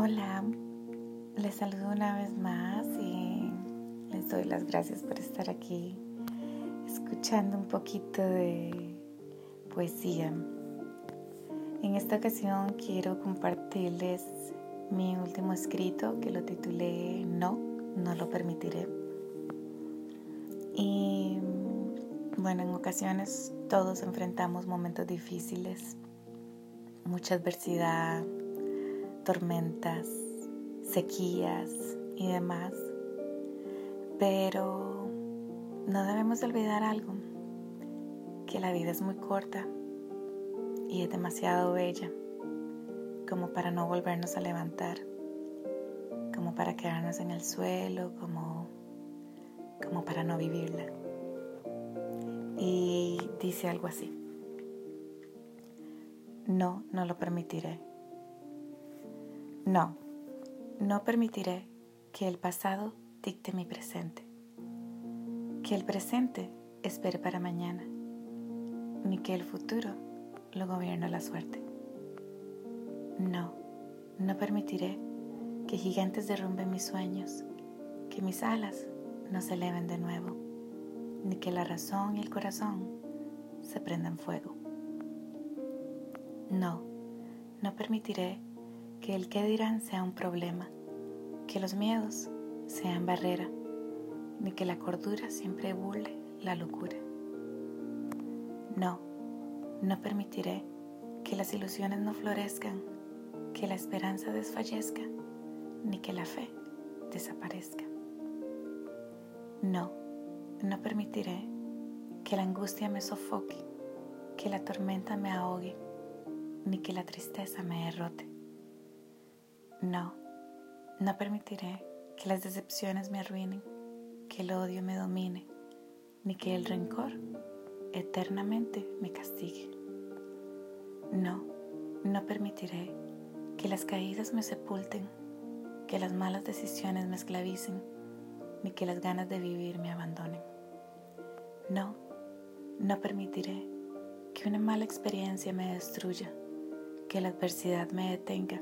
Hola, les saludo una vez más y les doy las gracias por estar aquí escuchando un poquito de poesía. En esta ocasión quiero compartirles mi último escrito que lo titulé No, no lo permitiré. Y bueno, en ocasiones todos enfrentamos momentos difíciles, mucha adversidad, tormentas, sequías y demás. Pero no debemos olvidar algo, que la vida es muy corta y es demasiado bella como para no volvernos a levantar, como para quedarnos en el suelo, como, como para no vivirla. Y dice algo así. No, no lo permitiré. No, no permitiré que el pasado dicte mi presente, que el presente espere para mañana, ni que el futuro lo gobierne la suerte. No, no permitiré que gigantes derrumben mis sueños, que mis alas no se eleven de nuevo, ni que la razón y el corazón se prendan fuego. No, no permitiré que el que dirán sea un problema, que los miedos sean barrera, ni que la cordura siempre burle la locura. No, no permitiré que las ilusiones no florezcan, que la esperanza desfallezca, ni que la fe desaparezca. No, no permitiré que la angustia me sofoque, que la tormenta me ahogue, ni que la tristeza me derrote. No, no permitiré que las decepciones me arruinen, que el odio me domine, ni que el rencor eternamente me castigue. No, no permitiré que las caídas me sepulten, que las malas decisiones me esclavicen, ni que las ganas de vivir me abandonen. No, no permitiré que una mala experiencia me destruya, que la adversidad me detenga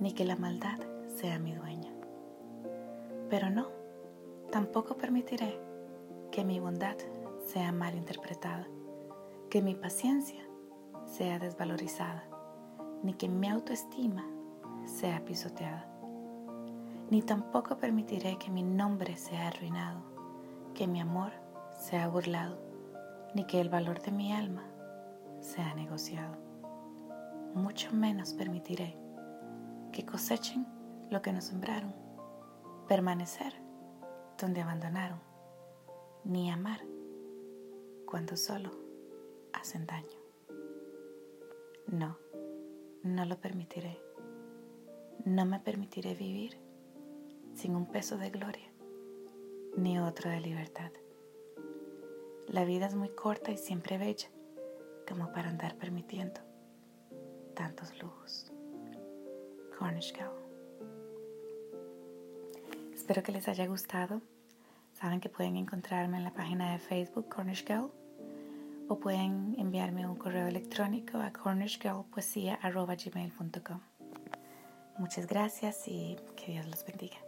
ni que la maldad sea mi dueña. Pero no, tampoco permitiré que mi bondad sea mal interpretada, que mi paciencia sea desvalorizada, ni que mi autoestima sea pisoteada. Ni tampoco permitiré que mi nombre sea arruinado, que mi amor sea burlado, ni que el valor de mi alma sea negociado. Mucho menos permitiré que cosechen lo que nos sembraron, permanecer donde abandonaron, ni amar cuando solo hacen daño. No, no lo permitiré. No me permitiré vivir sin un peso de gloria ni otro de libertad. La vida es muy corta y siempre bella como para andar permitiendo tantos lujos. Cornish Girl. Espero que les haya gustado. Saben que pueden encontrarme en la página de Facebook Cornish Girl o pueden enviarme un correo electrónico a cornishgirlpoesia.gmail.com Muchas gracias y que Dios los bendiga.